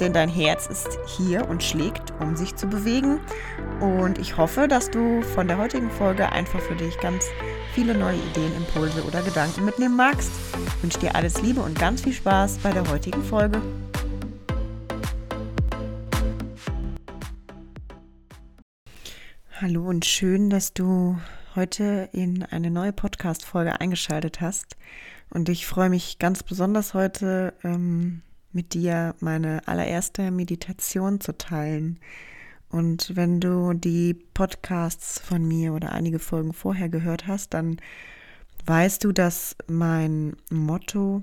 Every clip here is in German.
denn dein Herz ist hier und schlägt, um sich zu bewegen. Und ich hoffe, dass du von der heutigen Folge einfach für dich ganz viele neue Ideen, Impulse oder Gedanken mitnehmen magst. Ich wünsche dir alles Liebe und ganz viel Spaß bei der heutigen Folge. Hallo und schön, dass du heute in eine neue Podcast-Folge eingeschaltet hast. Und ich freue mich ganz besonders heute, ähm, mit dir meine allererste Meditation zu teilen. Und wenn du die Podcasts von mir oder einige Folgen vorher gehört hast, dann weißt du, dass mein Motto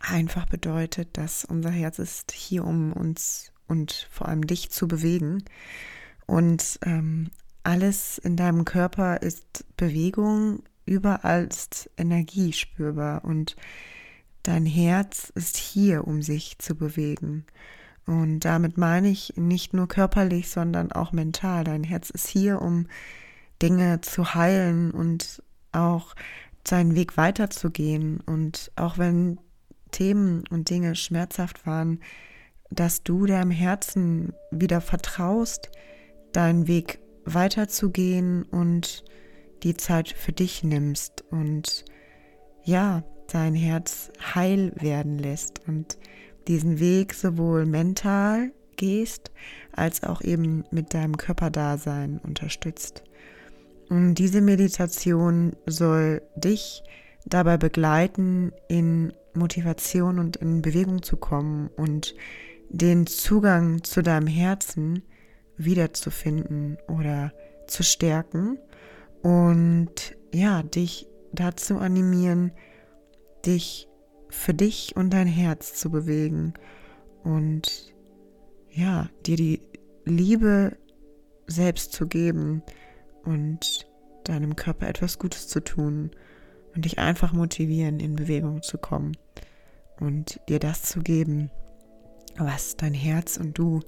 einfach bedeutet, dass unser Herz ist hier, um uns und vor allem dich zu bewegen. Und ähm, alles in deinem Körper ist Bewegung, überall ist Energie spürbar. Und Dein Herz ist hier, um sich zu bewegen. Und damit meine ich nicht nur körperlich, sondern auch mental. Dein Herz ist hier, um Dinge zu heilen und auch seinen Weg weiterzugehen. Und auch wenn Themen und Dinge schmerzhaft waren, dass du deinem Herzen wieder vertraust, deinen Weg weiterzugehen und die Zeit für dich nimmst. Und ja, dein Herz heil werden lässt und diesen Weg sowohl mental gehst, als auch eben mit deinem Körperdasein unterstützt. Und diese Meditation soll dich dabei begleiten, in Motivation und in Bewegung zu kommen und den Zugang zu deinem Herzen wiederzufinden oder zu stärken und ja, dich dazu animieren, dich für dich und dein Herz zu bewegen und ja, dir die Liebe selbst zu geben und deinem Körper etwas Gutes zu tun und dich einfach motivieren, in Bewegung zu kommen und dir das zu geben, was dein Herz und du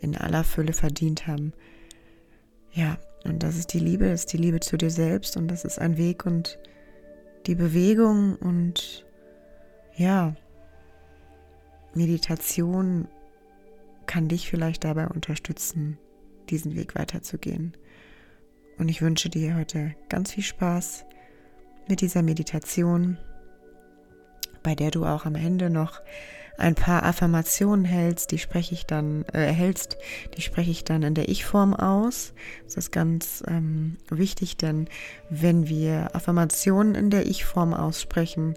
in aller Fülle verdient haben. Ja, und das ist die Liebe, das ist die Liebe zu dir selbst und das ist ein Weg und die Bewegung und ja, Meditation kann dich vielleicht dabei unterstützen, diesen Weg weiterzugehen. Und ich wünsche dir heute ganz viel Spaß mit dieser Meditation, bei der du auch am Ende noch ein paar Affirmationen hältst, die spreche ich dann, äh, erhältst, die spreche ich dann in der Ich-Form aus. Das ist ganz ähm, wichtig, denn wenn wir Affirmationen in der Ich-Form aussprechen,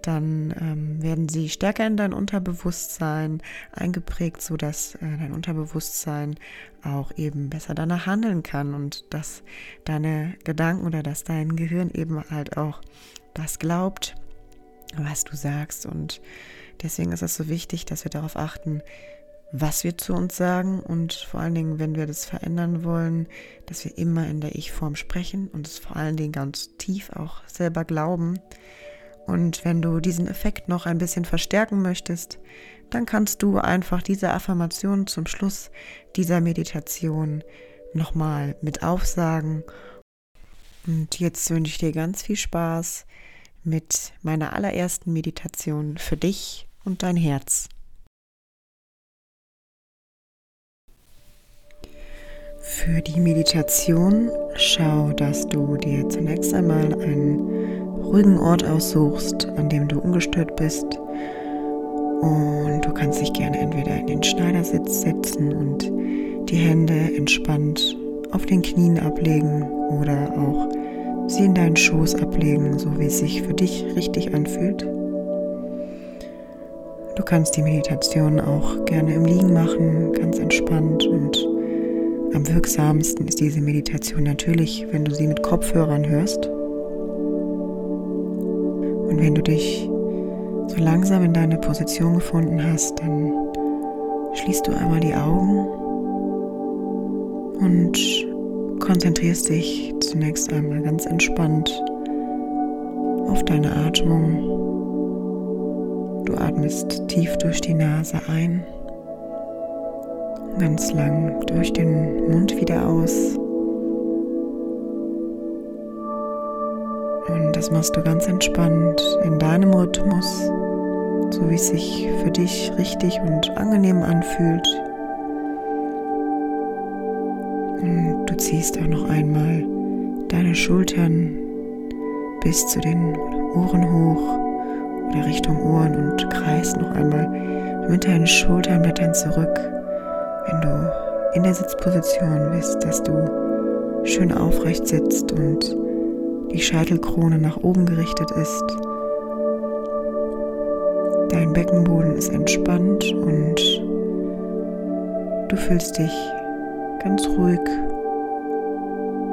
dann ähm, werden sie stärker in dein Unterbewusstsein eingeprägt, sodass äh, dein Unterbewusstsein auch eben besser danach handeln kann und dass deine Gedanken oder dass dein Gehirn eben halt auch das glaubt, was du sagst und Deswegen ist es so wichtig, dass wir darauf achten, was wir zu uns sagen und vor allen Dingen, wenn wir das verändern wollen, dass wir immer in der Ich-Form sprechen und es vor allen Dingen ganz tief auch selber glauben. Und wenn du diesen Effekt noch ein bisschen verstärken möchtest, dann kannst du einfach diese Affirmation zum Schluss dieser Meditation nochmal mit aufsagen. Und jetzt wünsche ich dir ganz viel Spaß mit meiner allerersten Meditation für dich und dein Herz. Für die Meditation schau, dass du dir zunächst einmal einen ruhigen Ort aussuchst, an dem du ungestört bist. Und du kannst dich gerne entweder in den Schneidersitz setzen und die Hände entspannt auf den Knien ablegen oder auch sie in deinen Schoß ablegen, so wie es sich für dich richtig anfühlt. Du kannst die Meditation auch gerne im Liegen machen, ganz entspannt und am wirksamsten ist diese Meditation natürlich, wenn du sie mit Kopfhörern hörst. Und wenn du dich so langsam in deine Position gefunden hast, dann schließt du einmal die Augen und konzentrierst dich zunächst einmal ganz entspannt auf deine Atmung. Du atmest tief durch die Nase ein, ganz lang durch den Mund wieder aus. Und das machst du ganz entspannt in deinem Rhythmus, so wie es sich für dich richtig und angenehm anfühlt. Ziehst auch noch einmal deine Schultern bis zu den Ohren hoch oder Richtung Ohren und kreist noch einmal mit deinen Schulterblättern zurück, wenn du in der Sitzposition bist, dass du schön aufrecht sitzt und die Scheitelkrone nach oben gerichtet ist. Dein Beckenboden ist entspannt und du fühlst dich ganz ruhig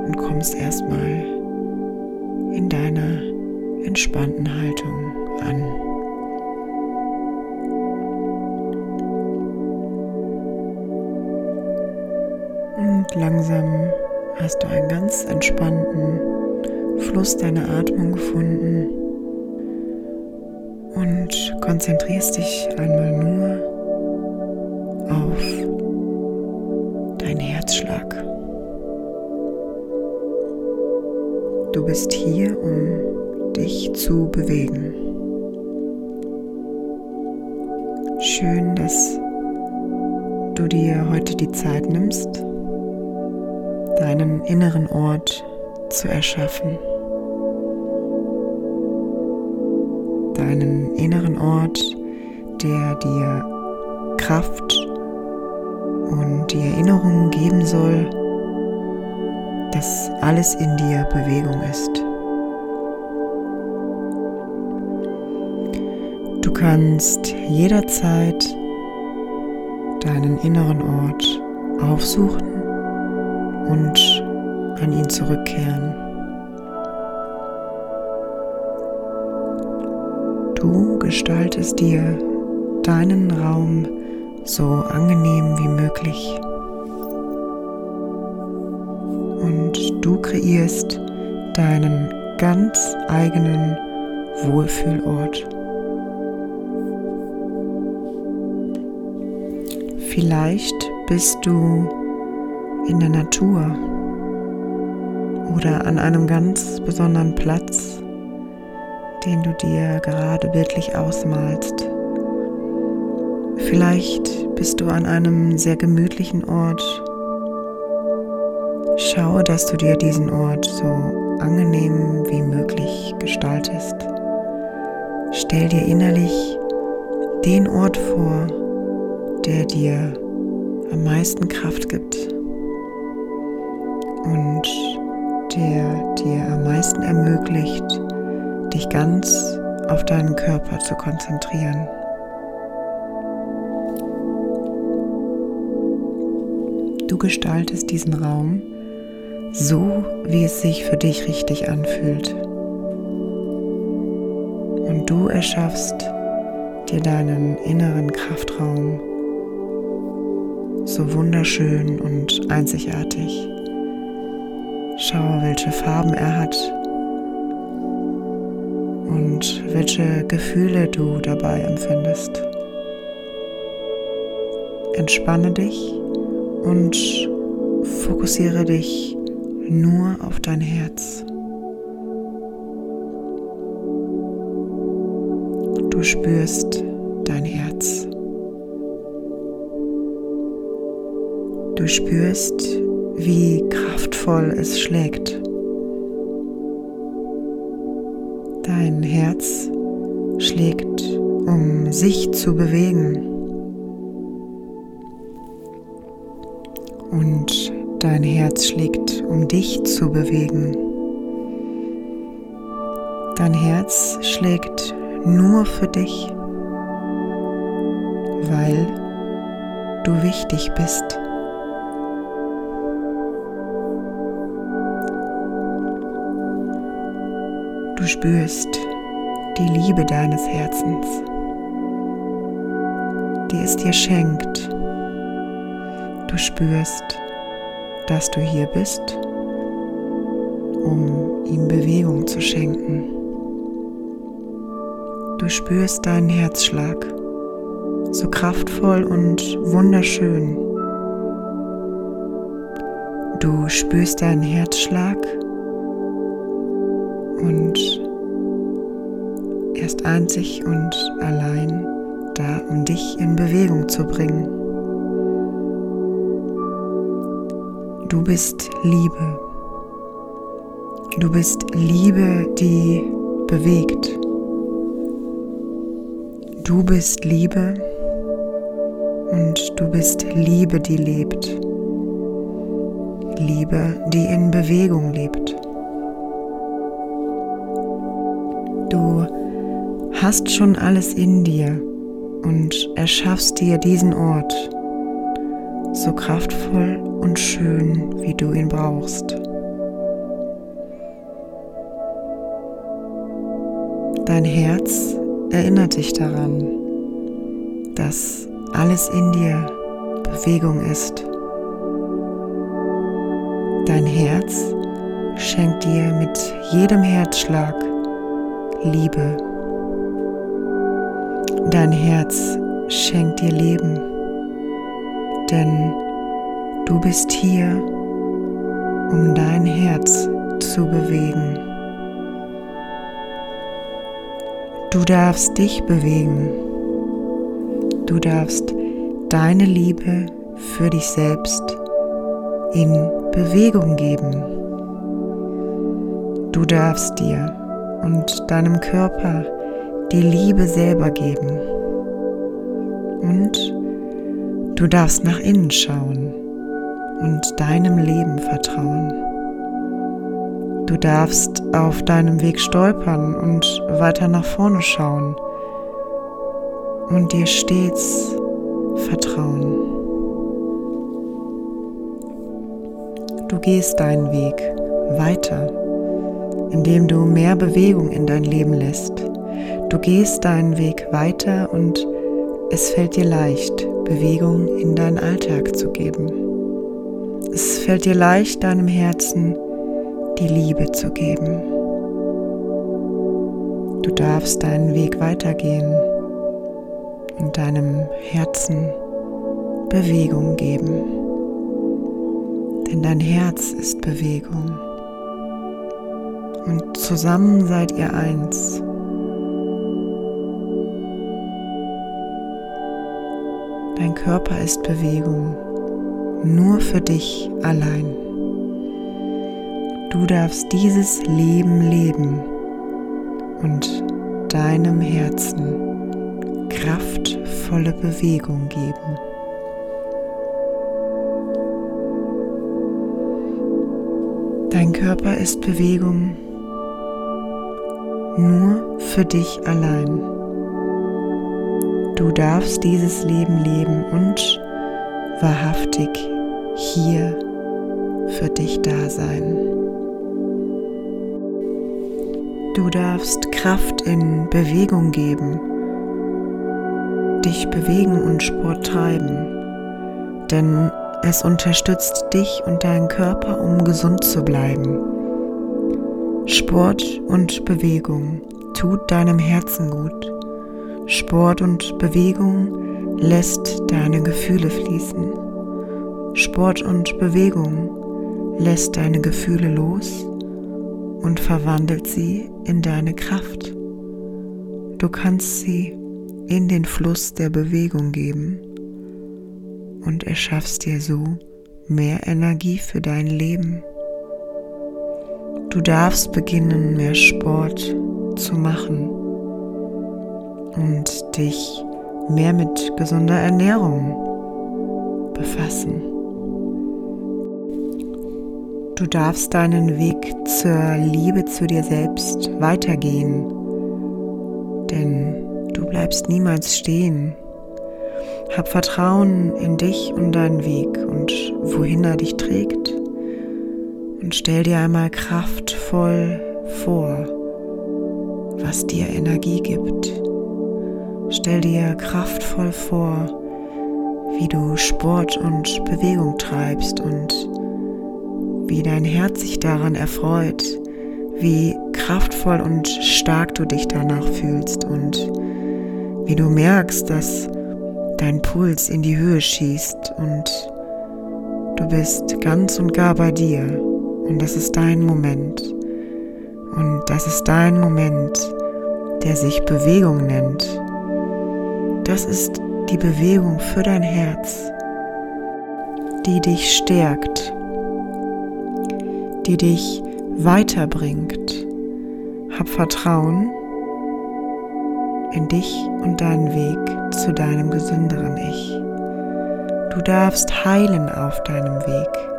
und kommst erstmal in deiner entspannten Haltung an. Und langsam hast du einen ganz entspannten Fluss deiner Atmung gefunden und konzentrierst dich einmal nur zu bewegen. Schön, dass du dir heute die Zeit nimmst, deinen inneren Ort zu erschaffen. Deinen inneren Ort, der dir Kraft und die Erinnerung geben soll, dass alles in dir Bewegung ist. Kannst jederzeit deinen inneren Ort aufsuchen und an ihn zurückkehren. Du gestaltest dir deinen Raum so angenehm wie möglich. Und du kreierst deinen ganz eigenen Wohlfühlort. Vielleicht bist du in der Natur oder an einem ganz besonderen Platz, den du dir gerade bildlich ausmalst. Vielleicht bist du an einem sehr gemütlichen Ort. Schaue, dass du dir diesen Ort so angenehm wie möglich gestaltest. Stell dir innerlich den Ort vor, der dir am meisten Kraft gibt und der dir am meisten ermöglicht, dich ganz auf deinen Körper zu konzentrieren. Du gestaltest diesen Raum so, wie es sich für dich richtig anfühlt. Und du erschaffst dir deinen inneren Kraftraum so wunderschön und einzigartig. Schau, welche Farben er hat und welche Gefühle du dabei empfindest. Entspanne dich und fokussiere dich nur auf dein Herz. Du spürst dein Herz. Du spürst, wie kraftvoll es schlägt. Dein Herz schlägt, um sich zu bewegen. Und dein Herz schlägt, um dich zu bewegen. Dein Herz schlägt nur für dich, weil du wichtig bist. Du spürst die Liebe deines Herzens, die es dir schenkt. Du spürst, dass du hier bist um ihm Bewegung zu schenken. Du spürst deinen Herzschlag, so kraftvoll und wunderschön. Du spürst deinen Herzschlag und er ist einzig und allein da, um dich in Bewegung zu bringen. Du bist Liebe. Du bist Liebe, die bewegt. Du bist Liebe und du bist Liebe, die lebt. Liebe, die in Bewegung lebt. Du hast schon alles in dir und erschaffst dir diesen Ort so kraftvoll und schön, wie du ihn brauchst. Dein Herz erinnert dich daran, dass alles in dir Bewegung ist. Dein Herz schenkt dir mit jedem Herzschlag Liebe. Dein Herz schenkt dir Leben, denn du bist hier, um dein Herz zu bewegen. Du darfst dich bewegen. Du darfst deine Liebe für dich selbst in Bewegung geben. Du darfst dir und deinem Körper die Liebe selber geben. Und du darfst nach innen schauen und deinem Leben vertrauen. Du darfst auf deinem Weg stolpern und weiter nach vorne schauen und dir stets vertrauen. Du gehst deinen Weg weiter, indem du mehr Bewegung in dein Leben lässt. Du gehst deinen Weg weiter und es fällt dir leicht, Bewegung in deinen Alltag zu geben. Es fällt dir leicht, deinem Herzen die Liebe zu geben. Du darfst deinen Weg weitergehen und deinem Herzen Bewegung geben. Denn dein Herz ist Bewegung. Und zusammen seid ihr eins. Dein Körper ist Bewegung, nur für dich allein. Du darfst dieses Leben leben und deinem Herzen kraftvolle Bewegung geben. Dein Körper ist Bewegung nur für dich allein. Du darfst dieses Leben leben und wahrhaftig hier für dich da sein. Du darfst Kraft in Bewegung geben, dich bewegen und Sport treiben, denn es unterstützt dich und deinen Körper, um gesund zu bleiben. Sport und Bewegung tut deinem Herzen gut. Sport und Bewegung lässt deine Gefühle fließen. Sport und Bewegung lässt deine Gefühle los und verwandelt sie in deine Kraft. Du kannst sie in den Fluss der Bewegung geben und erschaffst dir so mehr Energie für dein Leben. Du darfst beginnen, mehr Sport zu machen und dich mehr mit gesunder Ernährung befassen. Du darfst deinen Weg zur Liebe zu dir selbst weitergehen, denn du bleibst niemals stehen. Hab Vertrauen in dich und deinen Weg und wohin er dich trägt. Und stell dir einmal kraftvoll vor, was dir Energie gibt. Stell dir kraftvoll vor, wie du Sport und Bewegung treibst und wie dein Herz sich daran erfreut, wie kraftvoll und stark du dich danach fühlst und wie du merkst, dass dein Puls in die Höhe schießt und du bist ganz und gar bei dir und das ist dein Moment und das ist dein Moment, der sich Bewegung nennt. Das ist die Bewegung für dein Herz, die dich stärkt, die dich weiterbringt. Hab Vertrauen in dich und deinen Weg zu deinem gesünderen Ich. Du darfst heilen auf deinem Weg.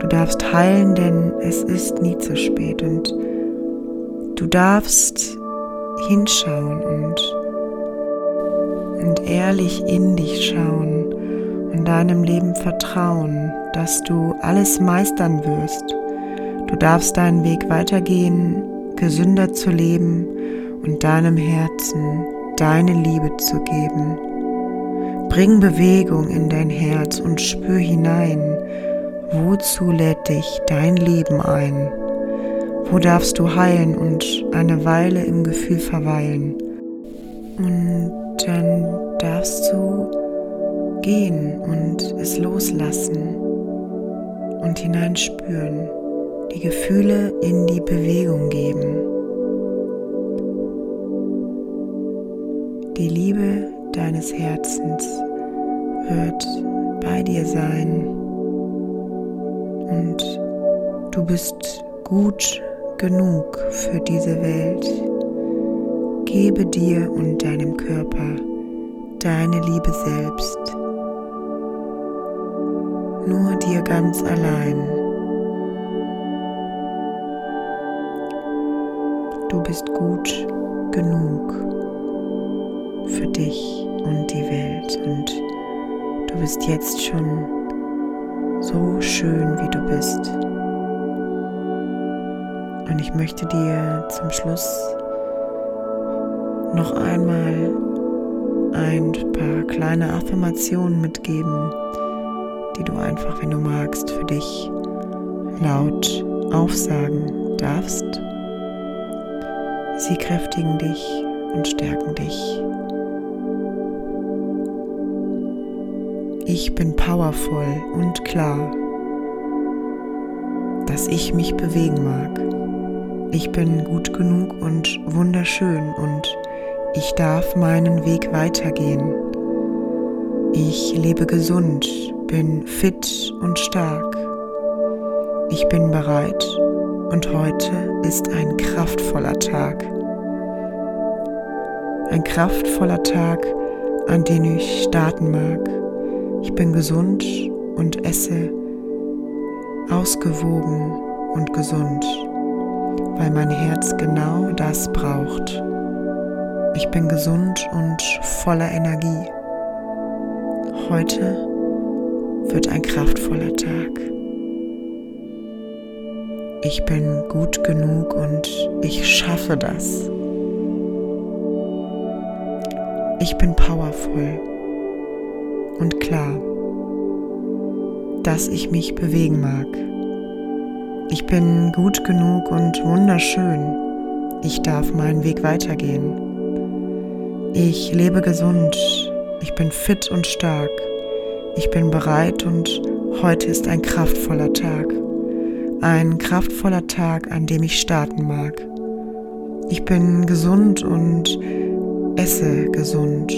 Du darfst heilen, denn es ist nie zu spät und du darfst hinschauen und, und ehrlich in dich schauen und deinem Leben vertrauen, dass du alles meistern wirst. Du darfst deinen Weg weitergehen, gesünder zu leben und deinem Herzen deine Liebe zu geben. Bring Bewegung in dein Herz und spür hinein, wozu lädt dich dein Leben ein. Wo darfst du heilen und eine Weile im Gefühl verweilen? Und dann darfst du gehen und es loslassen und hineinspüren, die Gefühle in die Bewegung geben. Die Liebe deines Herzens wird bei dir sein und du bist gut genug für diese Welt. Gebe dir und deinem Körper deine Liebe selbst. Nur dir ganz allein. Du bist gut genug für dich und die Welt und du bist jetzt schon so schön, wie du bist. Und ich möchte dir zum Schluss noch einmal ein paar kleine Affirmationen mitgeben, die du einfach, wenn du magst, für dich laut aufsagen darfst. Sie kräftigen dich und stärken dich. Ich bin powervoll und klar, dass ich mich bewegen mag. Ich bin gut genug und wunderschön und ich darf meinen Weg weitergehen. Ich lebe gesund, bin fit und stark. Ich bin bereit und heute ist ein kraftvoller Tag. Ein kraftvoller Tag, an den ich starten mag. Ich bin gesund und esse ausgewogen und gesund weil mein Herz genau das braucht. Ich bin gesund und voller Energie. Heute wird ein kraftvoller Tag. Ich bin gut genug und ich schaffe das. Ich bin powervoll und klar, dass ich mich bewegen mag. Ich bin gut genug und wunderschön. Ich darf meinen Weg weitergehen. Ich lebe gesund. Ich bin fit und stark. Ich bin bereit und heute ist ein kraftvoller Tag. Ein kraftvoller Tag, an dem ich starten mag. Ich bin gesund und esse gesund,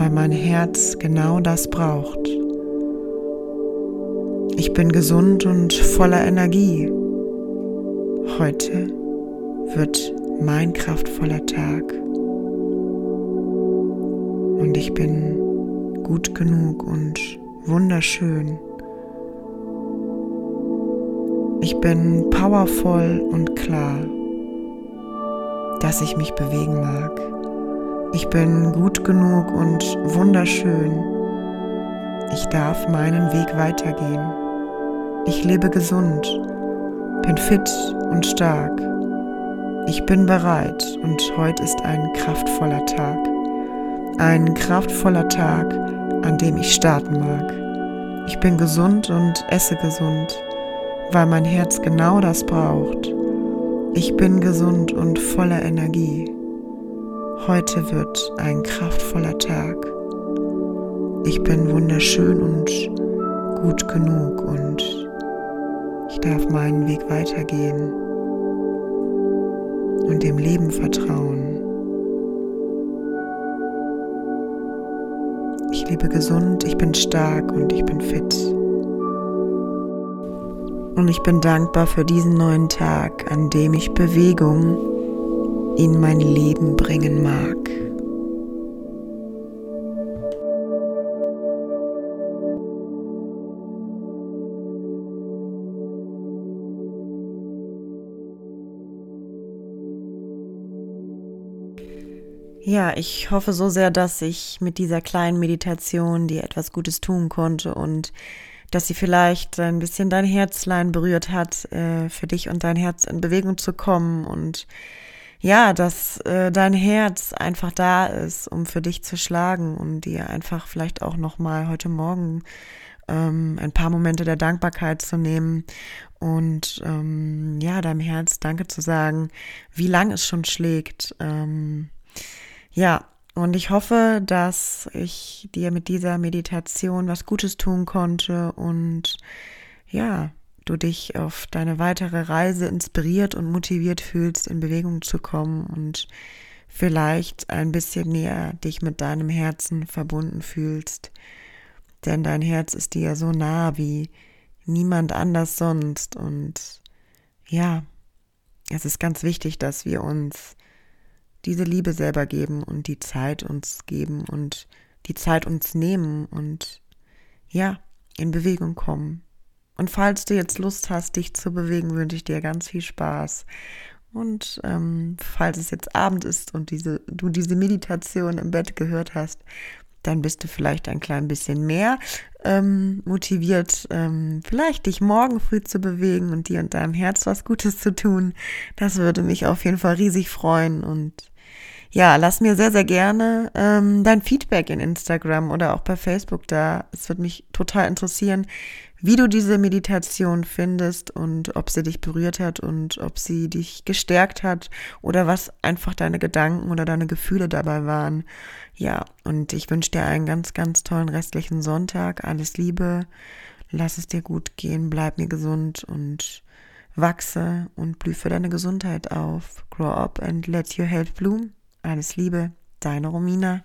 weil mein Herz genau das braucht. Ich bin gesund und voller Energie. Heute wird mein kraftvoller Tag. Und ich bin gut genug und wunderschön. Ich bin powervoll und klar, dass ich mich bewegen mag. Ich bin gut genug und wunderschön. Ich darf meinen Weg weitergehen. Ich lebe gesund, bin fit und stark. Ich bin bereit und heute ist ein kraftvoller Tag. Ein kraftvoller Tag, an dem ich starten mag. Ich bin gesund und esse gesund, weil mein Herz genau das braucht. Ich bin gesund und voller Energie. Heute wird ein kraftvoller Tag. Ich bin wunderschön und gut genug und ich darf meinen Weg weitergehen und dem Leben vertrauen. Ich lebe gesund, ich bin stark und ich bin fit. Und ich bin dankbar für diesen neuen Tag, an dem ich Bewegung in mein Leben bringen mag. Ja, ich hoffe so sehr, dass ich mit dieser kleinen Meditation dir etwas Gutes tun konnte und dass sie vielleicht ein bisschen dein Herzlein berührt hat, äh, für dich und dein Herz in Bewegung zu kommen und ja, dass äh, dein Herz einfach da ist, um für dich zu schlagen und dir einfach vielleicht auch noch mal heute Morgen ähm, ein paar Momente der Dankbarkeit zu nehmen und ähm, ja, deinem Herz Danke zu sagen, wie lang es schon schlägt. Ähm, ja, und ich hoffe, dass ich dir mit dieser Meditation was Gutes tun konnte und ja, du dich auf deine weitere Reise inspiriert und motiviert fühlst, in Bewegung zu kommen und vielleicht ein bisschen näher dich mit deinem Herzen verbunden fühlst. Denn dein Herz ist dir so nah wie niemand anders sonst. Und ja, es ist ganz wichtig, dass wir uns diese Liebe selber geben und die Zeit uns geben und die Zeit uns nehmen und ja, in Bewegung kommen. Und falls du jetzt Lust hast, dich zu bewegen, wünsche ich dir ganz viel Spaß. Und ähm, falls es jetzt Abend ist und diese, du diese Meditation im Bett gehört hast, dann bist du vielleicht ein klein bisschen mehr ähm, motiviert, ähm, vielleicht dich morgen früh zu bewegen und dir und deinem Herz was Gutes zu tun. Das würde mich auf jeden Fall riesig freuen und ja, lass mir sehr, sehr gerne ähm, dein Feedback in Instagram oder auch bei Facebook da. Es wird mich total interessieren, wie du diese Meditation findest und ob sie dich berührt hat und ob sie dich gestärkt hat oder was einfach deine Gedanken oder deine Gefühle dabei waren. Ja, und ich wünsche dir einen ganz, ganz tollen restlichen Sonntag. Alles Liebe, lass es dir gut gehen, bleib mir gesund und wachse und blüh für deine Gesundheit auf. Grow up and let your health bloom. Alles Liebe, deine Romina.